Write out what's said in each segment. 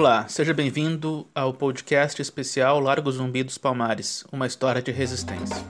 Olá, seja bem-vindo ao podcast especial Largo Zumbi dos Palmares, uma história de resistência.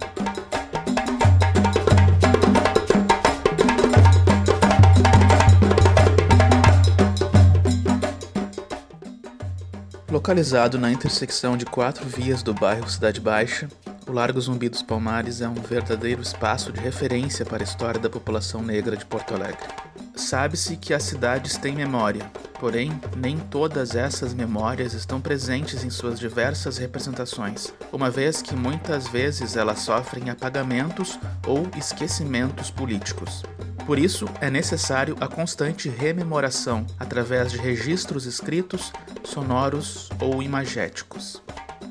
Localizado na intersecção de quatro vias do bairro Cidade Baixa, o Largo Zumbi dos Palmares é um verdadeiro espaço de referência para a história da população negra de Porto Alegre. Sabe-se que as cidades têm memória, porém, nem todas essas memórias estão presentes em suas diversas representações, uma vez que muitas vezes elas sofrem apagamentos ou esquecimentos políticos. Por isso, é necessário a constante rememoração através de registros escritos, sonoros ou imagéticos.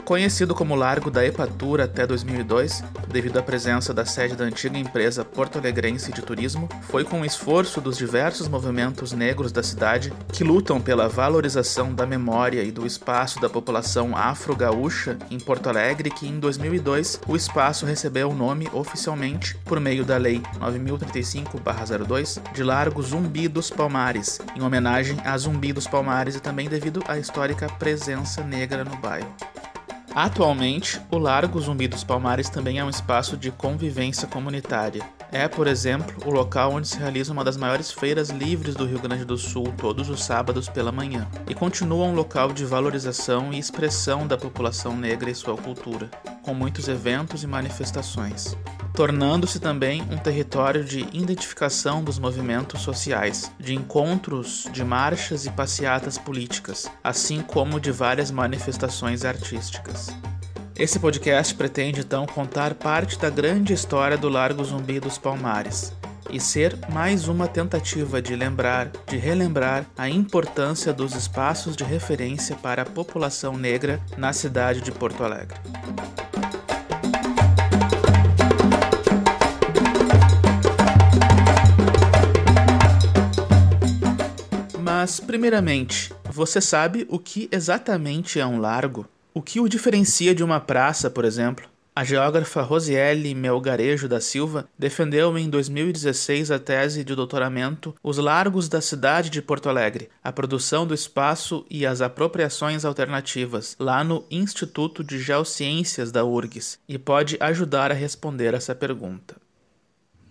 Conhecido como Largo da Epatura até 2002, devido à presença da sede da antiga empresa porto-alegrense de turismo, foi com o esforço dos diversos movimentos negros da cidade que lutam pela valorização da memória e do espaço da população afro-gaúcha em Porto Alegre que em 2002 o espaço recebeu o nome oficialmente por meio da Lei 9035/02 de Largo Zumbi dos Palmares, em homenagem a Zumbi dos Palmares e também devido à histórica presença negra no bairro. Atualmente, o Largo Zumbi dos Palmares também é um espaço de convivência comunitária. É, por exemplo, o local onde se realiza uma das maiores feiras livres do Rio Grande do Sul todos os sábados pela manhã, e continua um local de valorização e expressão da população negra e sua cultura, com muitos eventos e manifestações tornando-se também um território de identificação dos movimentos sociais, de encontros, de marchas e passeatas políticas, assim como de várias manifestações artísticas. Esse podcast pretende então contar parte da grande história do Largo Zumbi dos Palmares e ser mais uma tentativa de lembrar, de relembrar a importância dos espaços de referência para a população negra na cidade de Porto Alegre. Mas, primeiramente, você sabe o que exatamente é um largo? O que o diferencia de uma praça, por exemplo? A geógrafa Rosiele Melgarejo da Silva defendeu em 2016 a tese de doutoramento Os Largos da Cidade de Porto Alegre, a produção do espaço e as apropriações alternativas, lá no Instituto de Geociências da URGS, e pode ajudar a responder essa pergunta.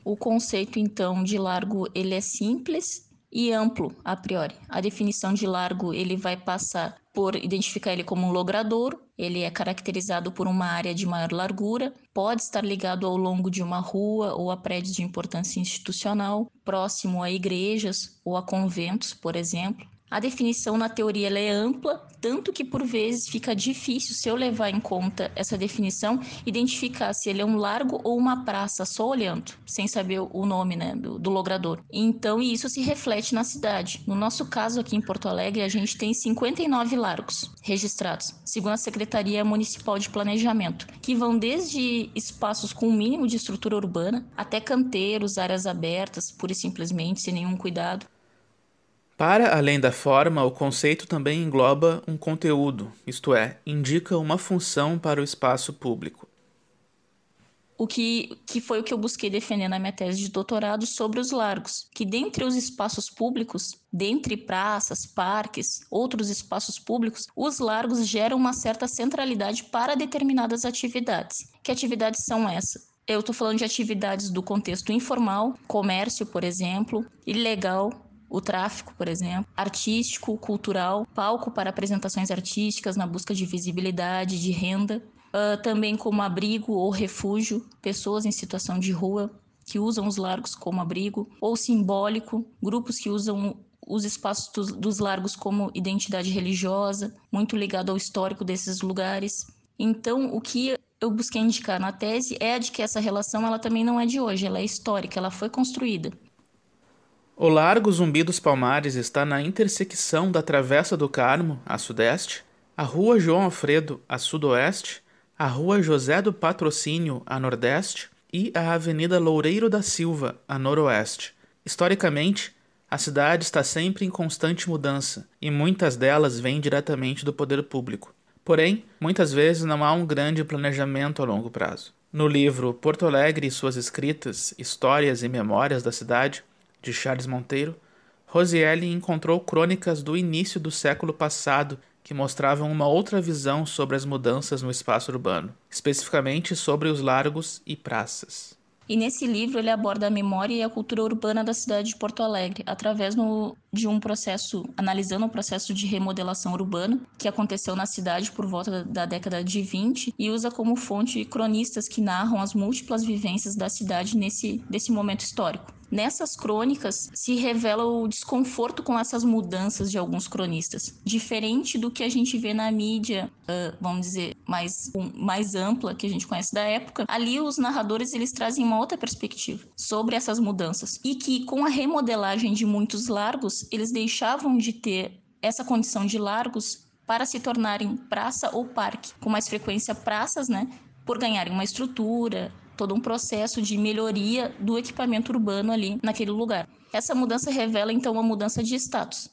O conceito então de largo ele é simples e amplo a priori. A definição de largo ele vai passar por identificar ele como um logradouro, ele é caracterizado por uma área de maior largura, pode estar ligado ao longo de uma rua ou a prédios de importância institucional, próximo a igrejas ou a conventos, por exemplo. A definição na teoria é ampla, tanto que por vezes fica difícil, se eu levar em conta essa definição, identificar se ele é um largo ou uma praça, só olhando, sem saber o nome né, do, do logrador. Então, isso se reflete na cidade. No nosso caso, aqui em Porto Alegre, a gente tem 59 largos registrados, segundo a Secretaria Municipal de Planejamento, que vão desde espaços com o mínimo de estrutura urbana até canteiros, áreas abertas, pura e simplesmente, sem nenhum cuidado. Para além da forma, o conceito também engloba um conteúdo, isto é, indica uma função para o espaço público. O que, que foi o que eu busquei defender na minha tese de doutorado sobre os largos, que dentre os espaços públicos, dentre praças, parques, outros espaços públicos, os largos geram uma certa centralidade para determinadas atividades. Que atividades são essas? Eu estou falando de atividades do contexto informal, comércio, por exemplo, ilegal, o tráfico, por exemplo, artístico, cultural, palco para apresentações artísticas na busca de visibilidade, de renda, uh, também como abrigo ou refúgio, pessoas em situação de rua que usam os largos como abrigo, ou simbólico, grupos que usam os espaços dos, dos largos como identidade religiosa, muito ligado ao histórico desses lugares. Então, o que eu busquei indicar na tese é de que essa relação ela também não é de hoje, ela é histórica, ela foi construída. O Largo Zumbi dos Palmares está na intersecção da Travessa do Carmo, a sudeste, a Rua João Alfredo, a sudoeste, a Rua José do Patrocínio, a nordeste, e a Avenida Loureiro da Silva, a noroeste. Historicamente, a cidade está sempre em constante mudança e muitas delas vêm diretamente do poder público. Porém, muitas vezes não há um grande planejamento a longo prazo. No livro Porto Alegre e suas escritas, Histórias e Memórias da Cidade, de Charles Monteiro, Rosielle encontrou crônicas do início do século passado que mostravam uma outra visão sobre as mudanças no espaço urbano, especificamente sobre os largos e praças. E nesse livro ele aborda a memória e a cultura urbana da cidade de Porto Alegre, através no, de um processo, analisando o um processo de remodelação urbana que aconteceu na cidade por volta da década de 20 e usa como fonte cronistas que narram as múltiplas vivências da cidade nesse desse momento histórico. Nessas crônicas se revela o desconforto com essas mudanças de alguns cronistas, diferente do que a gente vê na mídia, uh, vamos dizer, mais, um, mais ampla que a gente conhece da época. Ali os narradores eles trazem uma outra perspectiva sobre essas mudanças e que com a remodelagem de muitos largos eles deixavam de ter essa condição de largos para se tornarem praça ou parque, com mais frequência praças, né, por ganharem uma estrutura, todo um processo de melhoria do equipamento urbano ali naquele lugar. Essa mudança revela então uma mudança de status,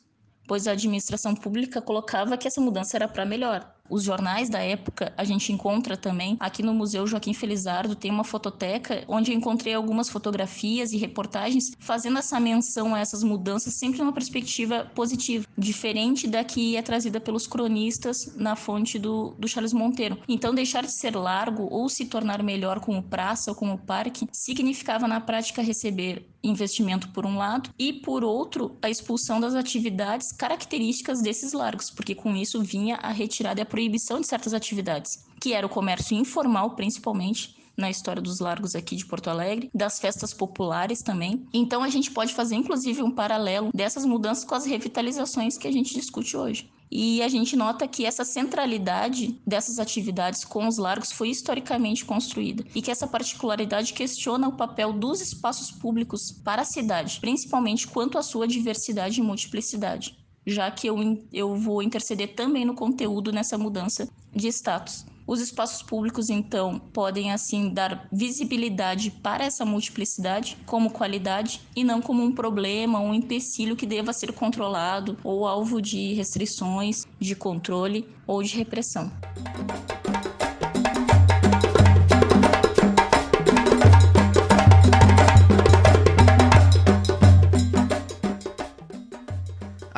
pois a administração pública colocava que essa mudança era para melhor, os jornais da época a gente encontra também aqui no Museu Joaquim Felizardo tem uma fototeca onde eu encontrei algumas fotografias e reportagens fazendo essa menção a essas mudanças sempre numa perspectiva positiva, diferente da que é trazida pelos cronistas na fonte do, do Charles Monteiro. Então deixar de ser largo ou se tornar melhor como praça ou como parque significava na prática receber investimento por um lado e por outro a expulsão das atividades características desses largos, porque com isso vinha a retirada e a proibição de certas atividades, que era o comércio informal, principalmente, na história dos largos aqui de Porto Alegre, das festas populares também. Então a gente pode fazer inclusive um paralelo dessas mudanças com as revitalizações que a gente discute hoje. E a gente nota que essa centralidade dessas atividades com os largos foi historicamente construída e que essa particularidade questiona o papel dos espaços públicos para a cidade, principalmente quanto à sua diversidade e multiplicidade já que eu, eu vou interceder também no conteúdo nessa mudança de status. Os espaços públicos, então, podem assim dar visibilidade para essa multiplicidade como qualidade e não como um problema, um empecilho que deva ser controlado ou alvo de restrições, de controle ou de repressão.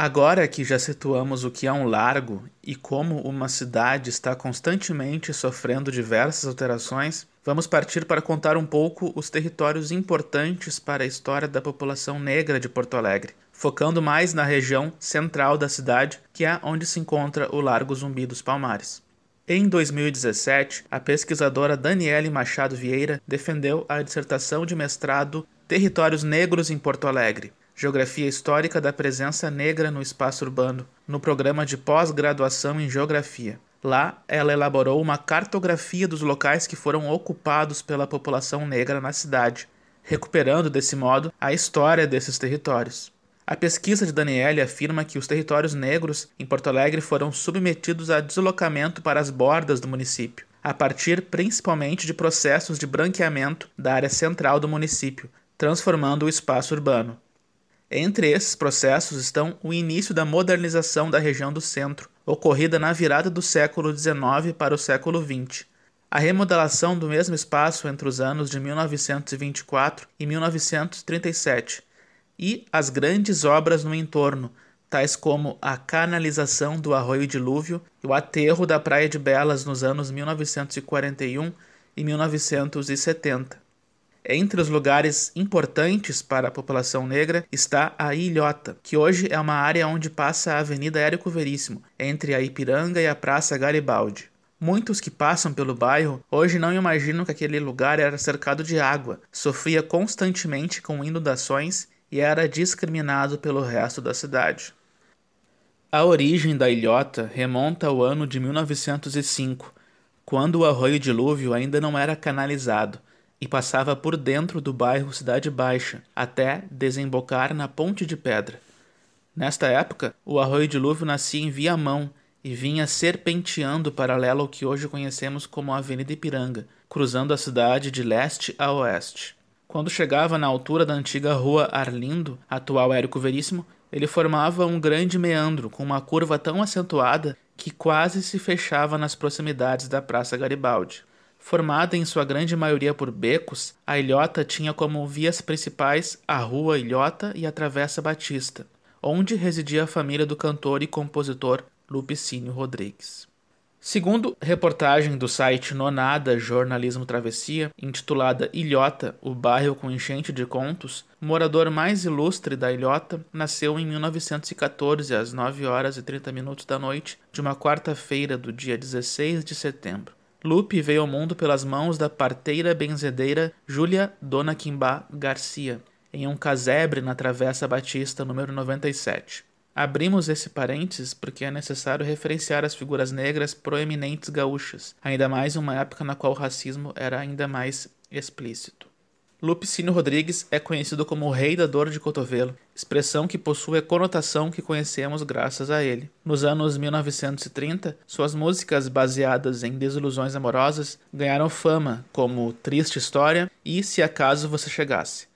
Agora que já situamos o que é um largo e como uma cidade está constantemente sofrendo diversas alterações, vamos partir para contar um pouco os territórios importantes para a história da população negra de Porto Alegre, focando mais na região central da cidade, que é onde se encontra o Largo Zumbi dos Palmares. Em 2017, a pesquisadora Daniele Machado Vieira defendeu a dissertação de mestrado Territórios Negros em Porto Alegre, Geografia Histórica da Presença Negra no Espaço Urbano, no programa de pós-graduação em Geografia. Lá, ela elaborou uma cartografia dos locais que foram ocupados pela população negra na cidade, recuperando desse modo a história desses territórios. A pesquisa de Daniele afirma que os territórios negros em Porto Alegre foram submetidos a deslocamento para as bordas do município, a partir principalmente de processos de branqueamento da área central do município, transformando o espaço urbano. Entre esses processos estão o início da modernização da região do centro, ocorrida na virada do século XIX para o século XX. A remodelação do mesmo espaço entre os anos de 1924 e 1937 e as grandes obras no entorno, tais como a canalização do Arroio Dilúvio e o aterro da Praia de Belas nos anos 1941 e 1970. Entre os lugares importantes para a população negra está a Ilhota, que hoje é uma área onde passa a Avenida Érico Veríssimo, entre a Ipiranga e a Praça Garibaldi. Muitos que passam pelo bairro hoje não imaginam que aquele lugar era cercado de água, sofria constantemente com inundações e era discriminado pelo resto da cidade. A origem da ilhota remonta ao ano de 1905, quando o arroio dilúvio ainda não era canalizado e passava por dentro do bairro Cidade Baixa, até desembocar na Ponte de Pedra. Nesta época, o arroio dilúvio nascia em Viamão e vinha serpenteando paralelo ao que hoje conhecemos como Avenida Ipiranga, cruzando a cidade de leste a oeste. Quando chegava na altura da antiga rua Arlindo, atual Érico Veríssimo, ele formava um grande meandro com uma curva tão acentuada que quase se fechava nas proximidades da Praça Garibaldi. Formada em sua grande maioria por becos, a ilhota tinha como vias principais a Rua Ilhota e a Travessa Batista, onde residia a família do cantor e compositor Lupicínio Rodrigues. Segundo reportagem do site Nonada Jornalismo Travessia, intitulada Ilhota, o bairro com enchente de contos, o morador mais ilustre da Ilhota nasceu em 1914 às 9 horas e 30 minutos da noite de uma quarta-feira do dia 16 de setembro. Lupe veio ao mundo pelas mãos da parteira benzedeira Júlia Dona Quimbá Garcia, em um casebre na Travessa Batista número 97. Abrimos esse parênteses porque é necessário referenciar as figuras negras proeminentes gaúchas, ainda mais em uma época na qual o racismo era ainda mais explícito. Lupicínio Rodrigues é conhecido como o Rei da Dor de Cotovelo, expressão que possui a conotação que conhecemos graças a ele. Nos anos 1930, suas músicas baseadas em desilusões amorosas ganharam fama, como Triste História e Se Acaso Você Chegasse.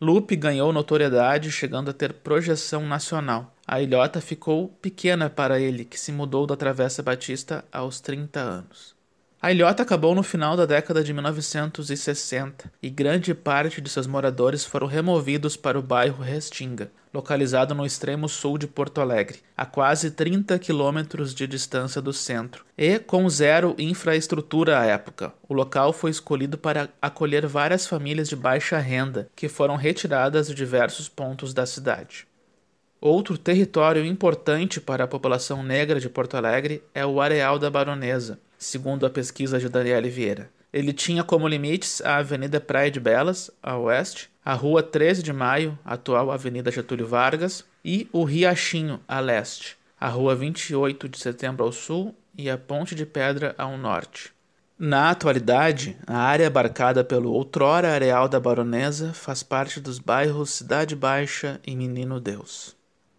Lupe ganhou notoriedade, chegando a ter projeção nacional. A ilhota ficou pequena para ele, que se mudou da Travessa Batista aos 30 anos. A ilhota acabou no final da década de 1960 e grande parte de seus moradores foram removidos para o bairro Restinga, localizado no extremo sul de Porto Alegre, a quase 30 quilômetros de distância do centro, e com zero infraestrutura à época. O local foi escolhido para acolher várias famílias de baixa renda que foram retiradas de diversos pontos da cidade. Outro território importante para a população negra de Porto Alegre é o Areal da Baronesa, segundo a pesquisa de Daniele Vieira. Ele tinha como limites a Avenida Praia de Belas, a oeste, a Rua 13 de Maio, atual Avenida Getúlio Vargas, e o Riachinho, a leste, a Rua 28 de Setembro ao sul e a Ponte de Pedra ao norte. Na atualidade, a área abarcada pelo outrora Areal da Baronesa faz parte dos bairros Cidade Baixa e Menino Deus.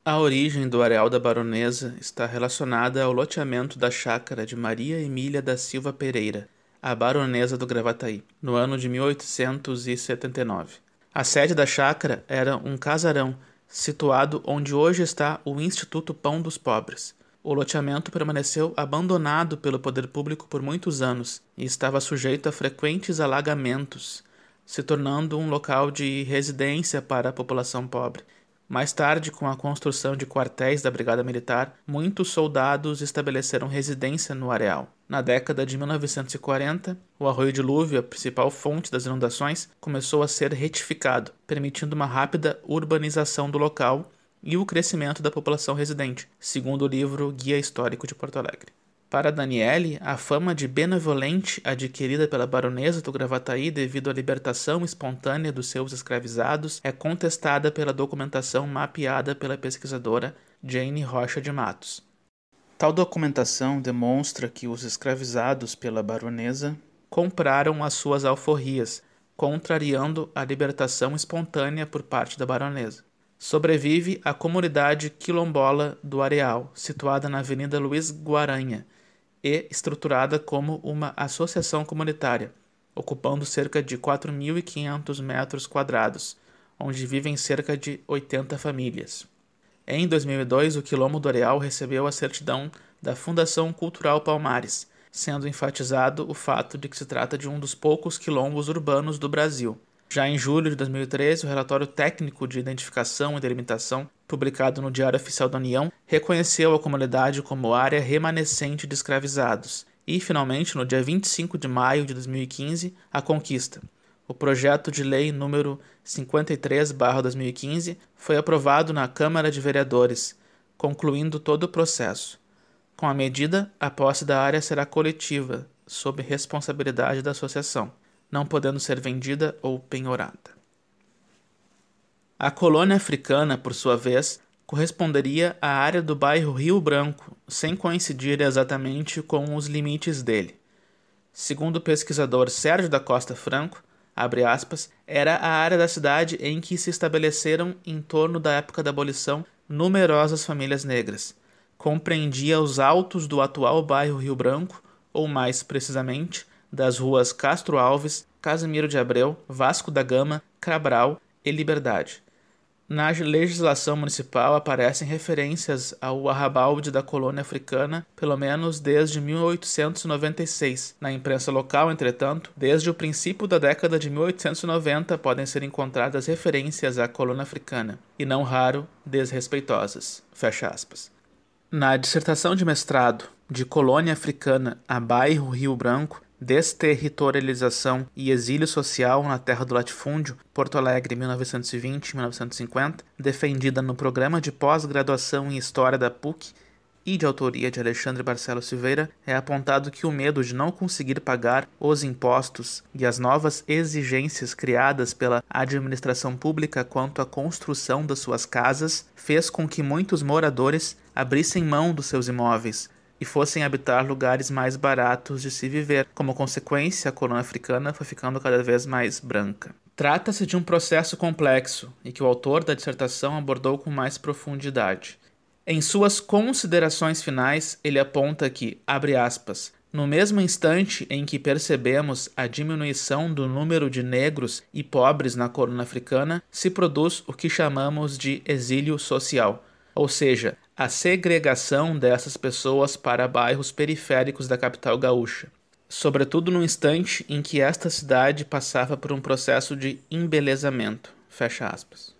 A origem do areal da baronesa está relacionada ao loteamento da chácara de Maria Emília da Silva Pereira, a baronesa do Gravataí, no ano de 1879. A sede da chácara era um casarão situado onde hoje está o Instituto Pão dos Pobres. O loteamento permaneceu abandonado pelo poder público por muitos anos e estava sujeito a frequentes alagamentos, se tornando um local de residência para a população pobre mais tarde, com a construção de quartéis da Brigada Militar, muitos soldados estabeleceram residência no areal. Na década de 1940, o arroio dilúvio, a principal fonte das inundações, começou a ser retificado, permitindo uma rápida urbanização do local e o crescimento da população residente, segundo o livro Guia Histórico de Porto Alegre. Para Daniele, a fama de benevolente adquirida pela baronesa do Gravataí devido à libertação espontânea dos seus escravizados é contestada pela documentação mapeada pela pesquisadora Jane Rocha de Matos. Tal documentação demonstra que os escravizados pela baronesa compraram as suas alforrias, contrariando a libertação espontânea por parte da baronesa. Sobrevive a comunidade quilombola do Areal, situada na Avenida Luiz Guaranha, e estruturada como uma associação comunitária, ocupando cerca de 4.500 metros quadrados, onde vivem cerca de 80 famílias. Em 2002, o Quilombo do Areal recebeu a certidão da Fundação Cultural Palmares, sendo enfatizado o fato de que se trata de um dos poucos quilombos urbanos do Brasil, já em julho de 2013, o relatório técnico de identificação e delimitação, publicado no Diário Oficial da União, reconheceu a comunidade como área remanescente de escravizados. E, finalmente, no dia 25 de maio de 2015, a conquista. O projeto de lei número 53/2015 foi aprovado na Câmara de Vereadores, concluindo todo o processo. Com a medida, a posse da área será coletiva, sob responsabilidade da associação não podendo ser vendida ou penhorada. A colônia africana, por sua vez, corresponderia à área do bairro Rio Branco, sem coincidir exatamente com os limites dele. Segundo o pesquisador Sérgio da Costa Franco, aspas, era a área da cidade em que se estabeleceram, em torno da época da abolição, numerosas famílias negras. Compreendia os altos do atual bairro Rio Branco, ou mais precisamente, das ruas Castro Alves, Casimiro de Abreu, Vasco da Gama, Cabral e Liberdade. Na legislação municipal aparecem referências ao arrabalde da colônia africana, pelo menos desde 1896. Na imprensa local, entretanto, desde o princípio da década de 1890 podem ser encontradas referências à colônia africana, e não raro desrespeitosas. Fecha aspas. Na dissertação de mestrado de Colônia Africana a Bairro Rio Branco, Desterritorialização e Exílio Social na Terra do Latifúndio, Porto Alegre, 1920-1950, defendida no programa de pós-graduação em História da PUC e de autoria de Alexandre Barcelo Silveira, é apontado que o medo de não conseguir pagar os impostos e as novas exigências criadas pela administração pública quanto à construção das suas casas fez com que muitos moradores abrissem mão dos seus imóveis, e fossem habitar lugares mais baratos de se viver. Como consequência, a colônia africana foi ficando cada vez mais branca. Trata-se de um processo complexo e que o autor da dissertação abordou com mais profundidade. Em suas considerações finais, ele aponta que, abre aspas, no mesmo instante em que percebemos a diminuição do número de negros e pobres na colônia africana, se produz o que chamamos de exílio social, ou seja, a segregação dessas pessoas para bairros periféricos da capital gaúcha, sobretudo no instante em que esta cidade passava por um processo de embelezamento. Fecha aspas.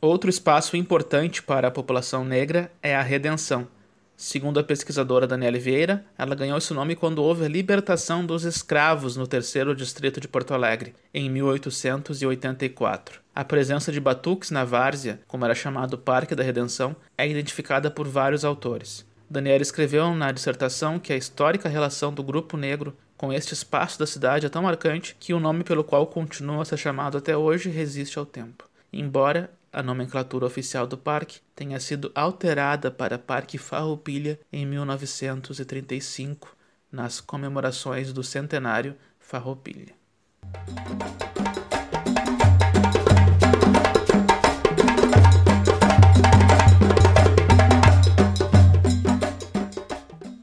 Outro espaço importante para a população negra é a redenção Segundo a pesquisadora Daniela Vieira, ela ganhou esse nome quando houve a libertação dos escravos no terceiro distrito de Porto Alegre, em 1884. A presença de batuques na várzea, como era chamado o Parque da Redenção, é identificada por vários autores. Daniela escreveu na dissertação que a histórica relação do grupo negro com este espaço da cidade é tão marcante que o nome pelo qual continua a ser chamado até hoje resiste ao tempo. Embora a nomenclatura oficial do parque tenha sido alterada para Parque Farroupilha em 1935, nas comemorações do centenário Farroupilha.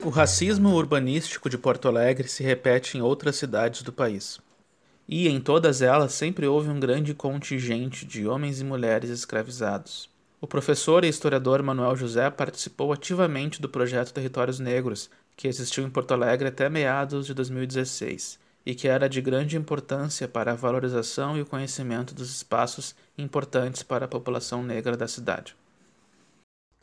O racismo urbanístico de Porto Alegre se repete em outras cidades do país e em todas elas sempre houve um grande contingente de homens e mulheres escravizados. O professor e historiador Manuel José participou ativamente do projeto Territórios Negros, que existiu em Porto Alegre até meados de 2016 e que era de grande importância para a valorização e o conhecimento dos espaços importantes para a população negra da cidade.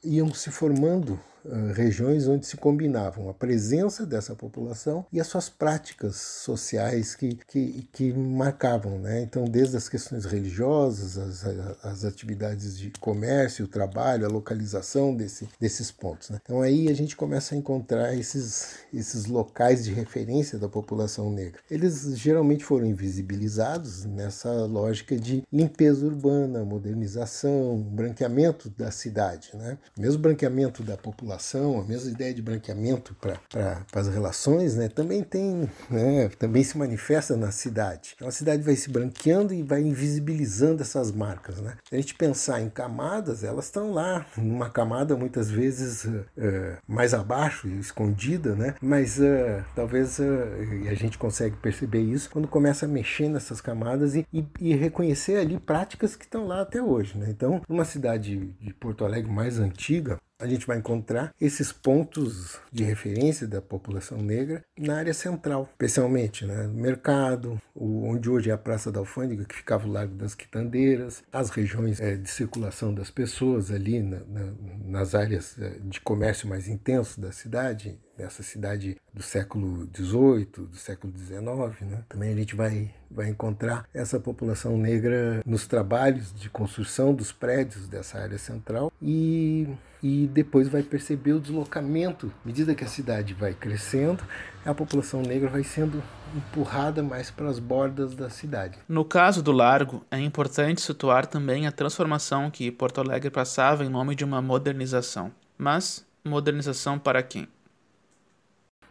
Iam se formando eh, regiões onde se combinavam a presença dessa população e as suas práticas sociais que, que, que marcavam. Né? Então, desde as questões religiosas, as, as atividades de comércio, o trabalho, a localização desse, desses pontos. Né? Então, aí a gente começa a encontrar esses, esses locais de referência da população negra. Eles geralmente foram invisibilizados nessa lógica de limpeza urbana, modernização, branqueamento da cidade. Né? Mesmo branqueamento da população população, a mesma ideia de branqueamento para as relações, né, também tem, né, também se manifesta na cidade. Então a cidade vai se branqueando e vai invisibilizando essas marcas. Né? Se a gente pensar em camadas, elas estão lá, numa camada muitas vezes uh, mais abaixo, escondida, né? mas uh, talvez a gente consegue perceber isso quando começa a mexer nessas camadas e, e, e reconhecer ali práticas que estão lá até hoje. Né? Então, numa cidade de Porto Alegre mais antiga, a gente vai encontrar esses pontos de referência da população negra na área central, especialmente né, no mercado, onde hoje é a Praça da Alfândega, que ficava o Largo das Quitandeiras, as regiões é, de circulação das pessoas ali na, na, nas áreas é, de comércio mais intenso da cidade, nessa cidade do século XVIII, do século XIX. Né? Também a gente vai, vai encontrar essa população negra nos trabalhos de construção dos prédios dessa área central e, e depois vai perceber o deslocamento. À medida que a cidade vai crescendo, a população negra vai sendo empurrada mais para as bordas da cidade. No caso do Largo, é importante situar também a transformação que Porto Alegre passava em nome de uma modernização. Mas modernização para quem?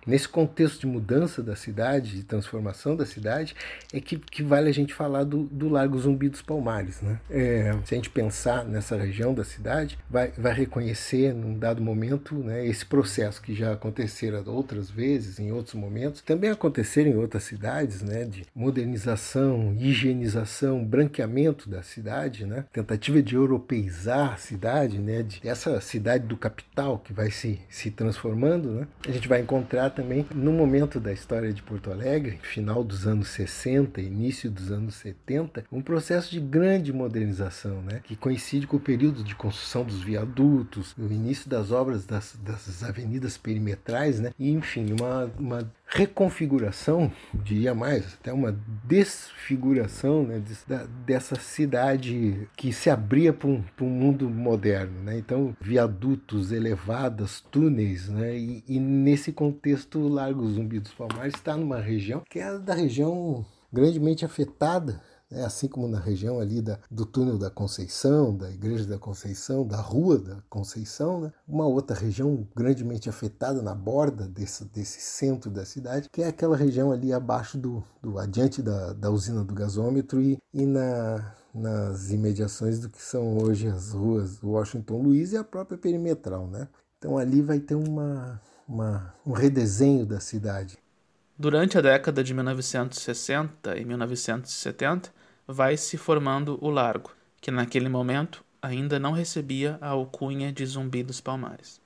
Nesse contexto de mudança da cidade, de transformação da cidade, é que, que vale a gente falar do, do Largo Zumbi dos Palmares. Né? É, se a gente pensar nessa região da cidade, vai, vai reconhecer num dado momento né, esse processo que já acontecera outras vezes, em outros momentos, também aconteceram em outras cidades, né, de modernização, higienização, branqueamento da cidade, né, tentativa de europeizar a cidade, né, de essa cidade do capital que vai se, se transformando, né, a gente vai encontrar também no momento da história de Porto Alegre, final dos anos 60, início dos anos 70, um processo de grande modernização, né? que coincide com o período de construção dos viadutos, o início das obras das, das avenidas perimetrais, né? e enfim, uma, uma reconfiguração, diria mais, até uma desfiguração né, dessa cidade que se abria para um, um, mundo moderno. Né? Então, viadutos, elevadas, túneis, né? e, e nesse contexto, o Largo Zumbi dos Palmares está numa região que é da região grandemente afetada é assim como na região ali da, do túnel da Conceição, da Igreja da Conceição, da Rua da Conceição, né? uma outra região grandemente afetada na borda desse, desse centro da cidade, que é aquela região ali abaixo do, do adiante da, da usina do gasômetro e, e na, nas imediações do que são hoje as ruas Washington Luiz e a própria perimetral. Né? Então ali vai ter uma, uma, um redesenho da cidade. Durante a década de 1960 e 1970, vai se formando o Largo, que naquele momento ainda não recebia a alcunha de Zumbi dos Palmares.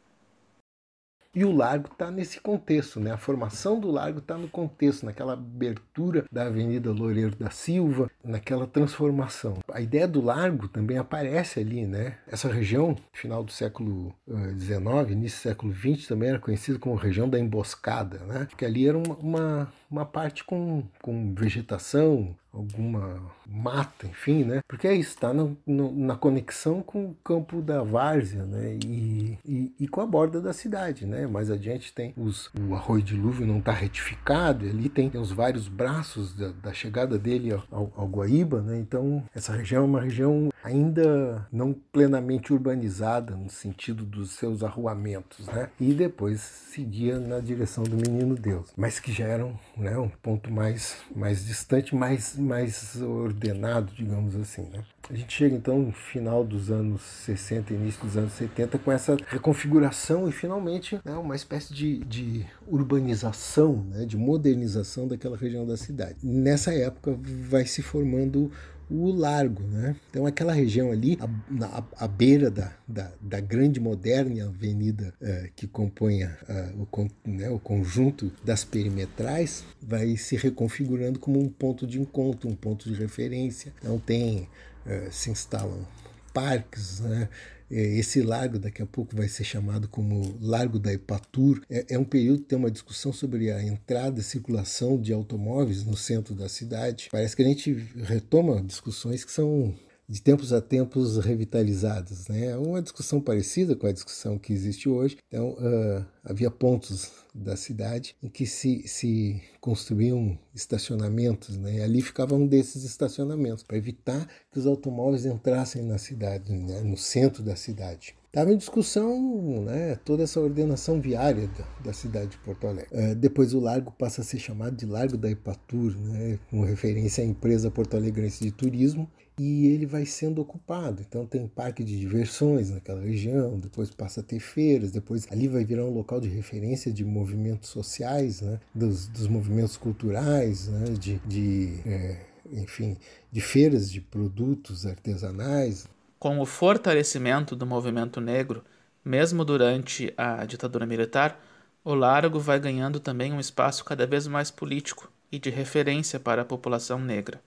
E o largo está nesse contexto, né? A formação do largo está no contexto, naquela abertura da Avenida Loureiro da Silva, naquela transformação. A ideia do largo também aparece ali, né? Essa região, final do século XIX, uh, início do século XX, também era conhecida como região da emboscada, né? Porque ali era uma, uma, uma parte com, com vegetação, alguma mata, enfim, né? Porque é isso, está na conexão com o campo da várzea, né? E, e, e, com a borda da cidade, né? Mais adiante tem os, o arroio dilúvio não está retificado, ali tem, tem os vários braços da, da chegada dele ao, ao, Guaíba, né? Então essa região é uma região ainda não plenamente urbanizada no sentido dos seus arruamentos, né? E depois seguia na direção do Menino Deus, mas que já era um, né, um ponto mais, mais distante, mais mais ordenado, digamos assim. Né? A gente chega então no final dos anos 60, início dos anos 70, com essa reconfiguração e finalmente né, uma espécie de, de urbanização, né, de modernização daquela região da cidade. Nessa época vai se formando o largo, né? Então aquela região ali, a, a, beira da, da, da, grande moderna avenida uh, que compõe o, né, o conjunto das perimetrais, vai se reconfigurando como um ponto de encontro, um ponto de referência. Então tem, uh, se instalam parques, né? É, esse largo daqui a pouco vai ser chamado como Largo da Ipatur. É, é um período que tem uma discussão sobre a entrada e circulação de automóveis no centro da cidade. Parece que a gente retoma discussões que são de tempos a tempos revitalizadas. Né? É uma discussão parecida com a discussão que existe hoje. Então, uh, havia pontos da cidade em que se, se construíam estacionamentos, né? ali ficava um desses estacionamentos, para evitar que os automóveis entrassem na cidade, né? no centro da cidade. Estava em discussão né, toda essa ordenação viária da, da cidade de Porto Alegre. Uh, depois o largo passa a ser chamado de Largo da Ipatur, né, com referência à empresa porto-alegrense de turismo, e ele vai sendo ocupado. Então tem parque de diversões naquela região, depois passa a ter feiras, depois ali vai virar um local de referência de movimentos sociais, né, dos, dos movimentos culturais, né, de, de é, enfim, de feiras de produtos artesanais. Com o fortalecimento do movimento negro, mesmo durante a ditadura militar, o Largo vai ganhando também um espaço cada vez mais político e de referência para a população negra.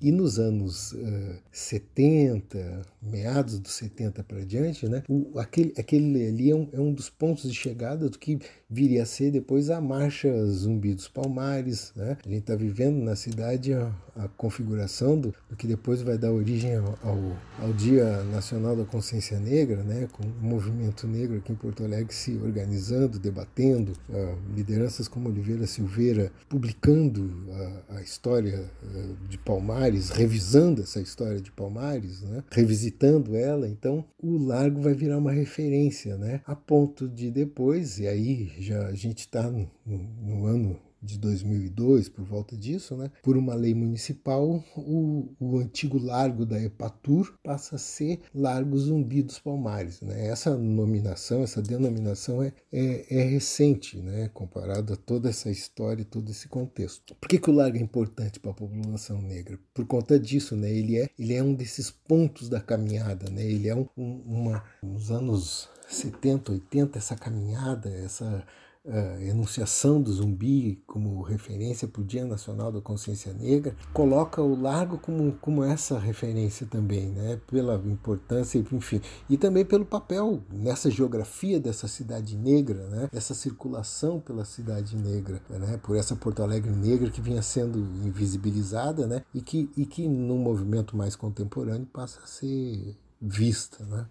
E nos anos uh, 70, meados dos 70 para diante, né, o, aquele, aquele ali é um, é um dos pontos de chegada do que viria a ser depois a Marcha Zumbi dos Palmares. Né? A gente está vivendo na cidade a, configuração do, do, que depois vai dar origem ao, ao, Dia Nacional da Consciência Negra, né? com o movimento negro aqui em Porto Alegre se organizando, debatendo, uh, lideranças como Oliveira Silveira publicando a, a história uh, de Palmares, revisando essa história de Palmares, né? revisitando ela. Então, o Largo vai virar uma referência, né? a ponto de depois, e aí já a gente está no, no, ano de 2002, por volta disso, né, por uma lei municipal, o, o antigo Largo da Epatur passa a ser Largo Zumbi dos Palmares. Né? Essa nominação, essa denominação é, é, é recente, né, comparado a toda essa história, todo esse contexto. Por que, que o Largo é importante para a população negra? Por conta disso, né, ele, é, ele é um desses pontos da caminhada, né, ele é um, um, uma, nos anos 70, 80, essa caminhada, essa uh, enunciação do zumbi como referência para o Dia Nacional da Consciência Negra, coloca o Largo como, como essa referência também, né? pela importância, enfim, e também pelo papel nessa geografia dessa cidade negra, né? essa circulação pela cidade negra, né? por essa Porto Alegre negra que vinha sendo invisibilizada né? e, que, e que num movimento mais contemporâneo passa a ser vista. Né?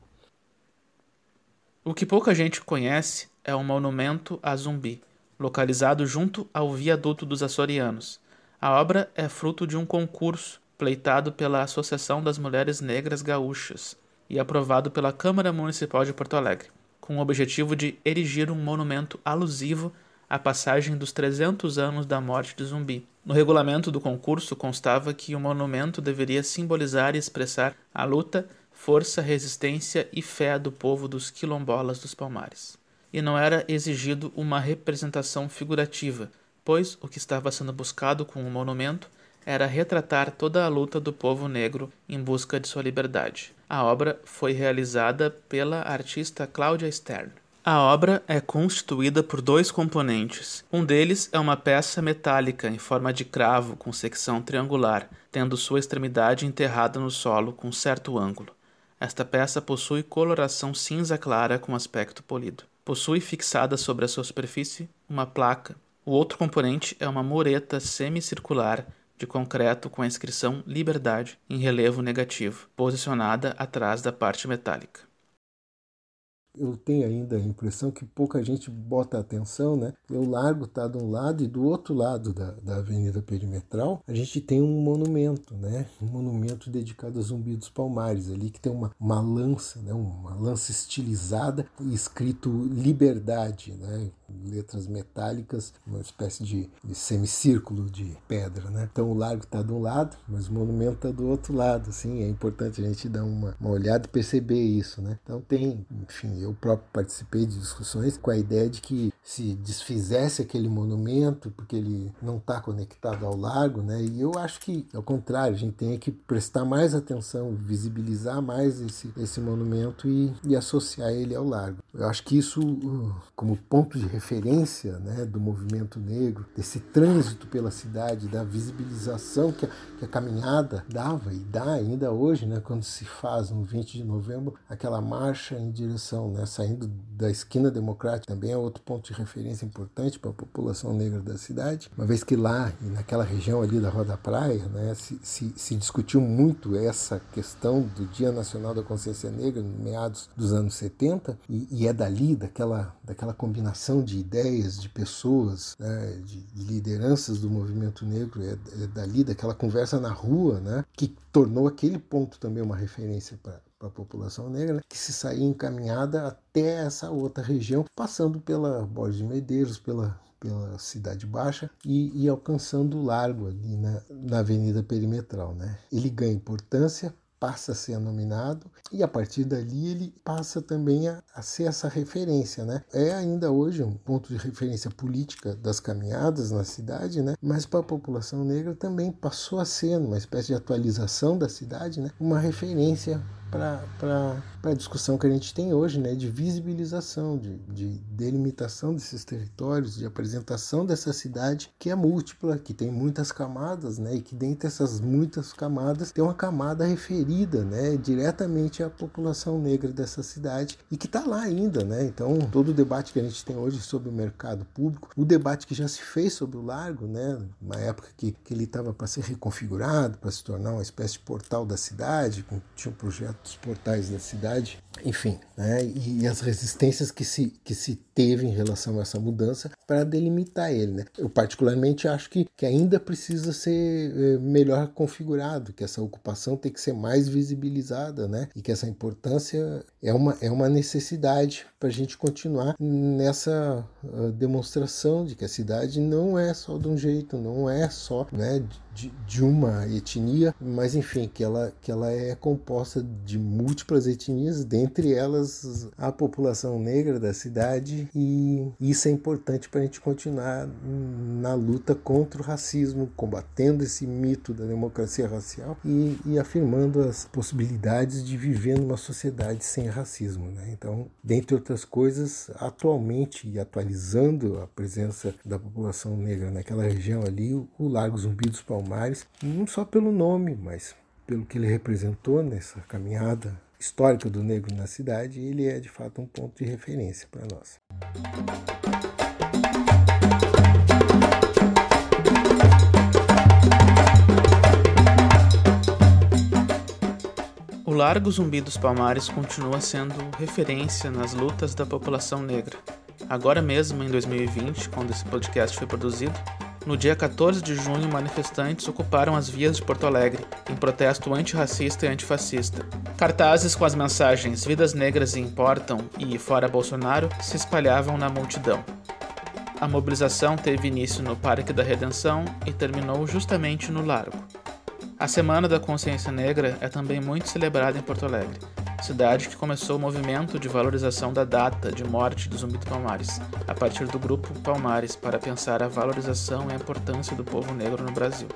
O que pouca gente conhece é um monumento a Zumbi, localizado junto ao Viaduto dos Açorianos. A obra é fruto de um concurso pleitado pela Associação das Mulheres Negras Gaúchas e aprovado pela Câmara Municipal de Porto Alegre, com o objetivo de erigir um monumento alusivo à passagem dos 300 anos da morte de Zumbi. No regulamento do concurso constava que o monumento deveria simbolizar e expressar a luta força, resistência e fé do povo dos quilombolas dos Palmares. E não era exigido uma representação figurativa, pois o que estava sendo buscado com o monumento era retratar toda a luta do povo negro em busca de sua liberdade. A obra foi realizada pela artista Cláudia Stern. A obra é constituída por dois componentes. Um deles é uma peça metálica em forma de cravo com secção triangular, tendo sua extremidade enterrada no solo com certo ângulo. Esta peça possui coloração cinza clara com aspecto polido. Possui fixada sobre a sua superfície uma placa. O outro componente é uma mureta semicircular de concreto com a inscrição Liberdade em relevo negativo, posicionada atrás da parte metálica eu tenho ainda a impressão que pouca gente bota atenção, né? O largo está de um lado e do outro lado da, da Avenida Perimetral a gente tem um monumento, né? Um monumento dedicado a Zumbi dos Palmares ali que tem uma, uma lança, né? Uma lança estilizada e escrito Liberdade, né? Letras metálicas, uma espécie de, de semicírculo de pedra, né? Então o largo está de um lado, mas o monumento está do outro lado, assim, é importante a gente dar uma, uma olhada e perceber isso, né? Então tem, enfim, eu próprio participei de discussões com a ideia de que se desfizesse aquele monumento, porque ele não está conectado ao largo, né? E eu acho que, ao contrário, a gente tem que prestar mais atenção, visibilizar mais esse, esse monumento e, e associar ele ao largo. Eu acho que isso, como ponto de referência né, do movimento negro, desse trânsito pela cidade, da visibilização que a, que a caminhada dava e dá ainda hoje, né, quando se faz no 20 de novembro aquela marcha em direção, né, saindo da esquina democrática, também é outro ponto de referência importante para a população negra da cidade, uma vez que lá naquela região ali da Roda Praia, né, se, se, se discutiu muito essa questão do Dia Nacional da Consciência Negra, meados dos anos 70, e, e é dali, daquela, daquela combinação de ideias, de pessoas, né, de, de, lideranças do movimento negro, é, é, dali, daquela conversa na rua, né, que tornou aquele ponto também uma referência para a população negra, né, que se saía encaminhada até essa outra região, passando pela Borges de Medeiros, pela pela Cidade Baixa e, e alcançando o largo ali na, na Avenida Perimetral. Né? Ele ganha importância passa a ser nominado e a partir dali ele passa também a, a, ser essa referência, né? É ainda hoje um ponto de referência política das caminhadas na cidade, né? Mas para a população negra também passou a ser uma espécie de atualização da cidade, né? Uma referência para a discussão que a gente tem hoje, né, de visibilização, de, de delimitação desses territórios, de apresentação dessa cidade que é múltipla, que tem muitas camadas, né, e que dentre essas muitas camadas tem uma camada referida, né, diretamente à população negra dessa cidade e que está lá ainda, né. Então todo o debate que a gente tem hoje sobre o mercado público, o debate que já se fez sobre o Largo, né, uma época que, que ele estava para ser reconfigurado, para se tornar uma espécie de portal da cidade, com, tinha um projeto dos portais da cidade, enfim, né? e as resistências que se, que se teve em relação a essa mudança para delimitar ele. Né? Eu particularmente acho que, que ainda precisa ser é, melhor configurado, que essa ocupação tem que ser mais visibilizada, né? e que essa importância é uma, é uma necessidade para a gente continuar nessa uh, demonstração de que a cidade não é só de um jeito, não é só né, de, de uma etnia, mas enfim, que ela, que ela é composta de múltiplas etnias dentro entre elas a população negra da cidade, e isso é importante para a gente continuar na luta contra o racismo, combatendo esse mito da democracia racial e, e afirmando as possibilidades de viver numa sociedade sem racismo. Né? Então, dentre outras coisas, atualmente e atualizando a presença da população negra naquela região ali, o Largo Zumbi dos Palmares, não só pelo nome, mas pelo que ele representou nessa caminhada histórica do negro na cidade, ele é de fato um ponto de referência para nós. O Largo Zumbi dos Palmares continua sendo referência nas lutas da população negra. Agora mesmo, em 2020, quando esse podcast foi produzido, no dia 14 de junho, manifestantes ocuparam as vias de Porto Alegre, em protesto antirracista e antifascista. Cartazes com as mensagens Vidas Negras importam e Fora Bolsonaro se espalhavam na multidão. A mobilização teve início no Parque da Redenção e terminou justamente no Largo. A Semana da Consciência Negra é também muito celebrada em Porto Alegre, cidade que começou o movimento de valorização da data de morte do Zumbi dos Palmares, a partir do grupo Palmares para pensar a valorização e a importância do povo negro no Brasil.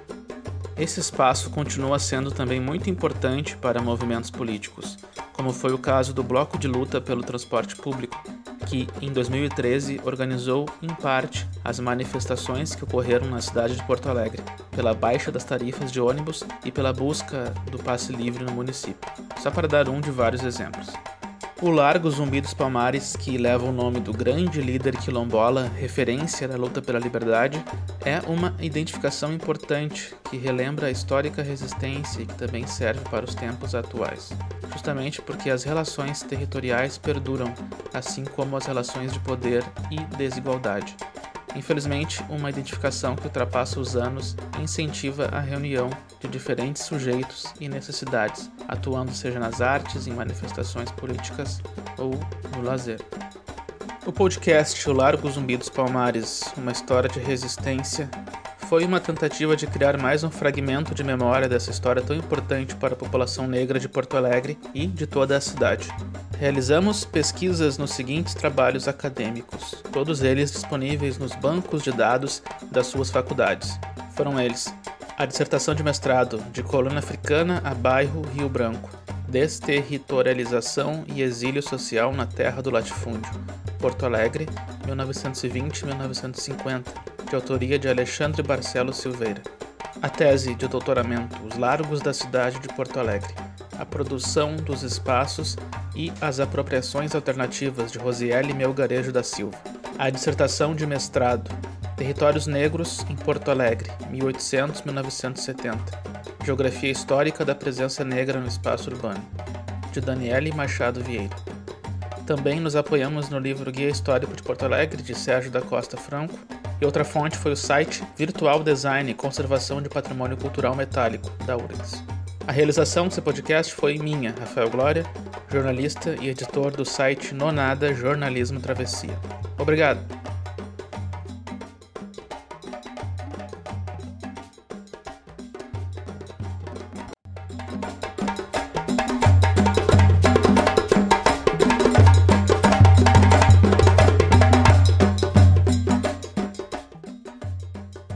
Esse espaço continua sendo também muito importante para movimentos políticos, como foi o caso do Bloco de Luta pelo Transporte Público, que, em 2013, organizou, em parte, as manifestações que ocorreram na cidade de Porto Alegre, pela baixa das tarifas de ônibus e pela busca do passe livre no município, só para dar um de vários exemplos. O Largo Zumbi dos Palmares, que leva o nome do grande líder quilombola, referência da luta pela liberdade, é uma identificação importante que relembra a histórica resistência e que também serve para os tempos atuais, justamente porque as relações territoriais perduram, assim como as relações de poder e desigualdade. Infelizmente, uma identificação que ultrapassa os anos incentiva a reunião de diferentes sujeitos e necessidades, atuando seja nas artes, em manifestações políticas ou no lazer. O podcast O Largo Zumbi dos Palmares, uma história de resistência, foi uma tentativa de criar mais um fragmento de memória dessa história tão importante para a população negra de Porto Alegre e de toda a cidade. Realizamos pesquisas nos seguintes trabalhos acadêmicos, todos eles disponíveis nos bancos de dados das suas faculdades. Foram eles: a dissertação de mestrado de Colônia Africana a Bairro Rio Branco, Desterritorialização e Exílio Social na Terra do Latifúndio, Porto Alegre, 1920-1950, de autoria de Alexandre Barcelos Silveira. A tese de doutoramento Os Largos da Cidade de Porto Alegre, a produção dos espaços e as apropriações alternativas de Rosiele Melgarejo da Silva. A dissertação de mestrado Territórios Negros em Porto Alegre, 1800-1970. Geografia Histórica da Presença Negra no Espaço Urbano, de Daniele Machado Vieira. Também nos apoiamos no livro Guia Histórico de Porto Alegre, de Sérgio da Costa Franco, e outra fonte foi o site Virtual Design e Conservação de Patrimônio Cultural Metálico, da URGS. A realização desse podcast foi minha, Rafael Glória, jornalista e editor do site Nonada Jornalismo Travessia. Obrigado!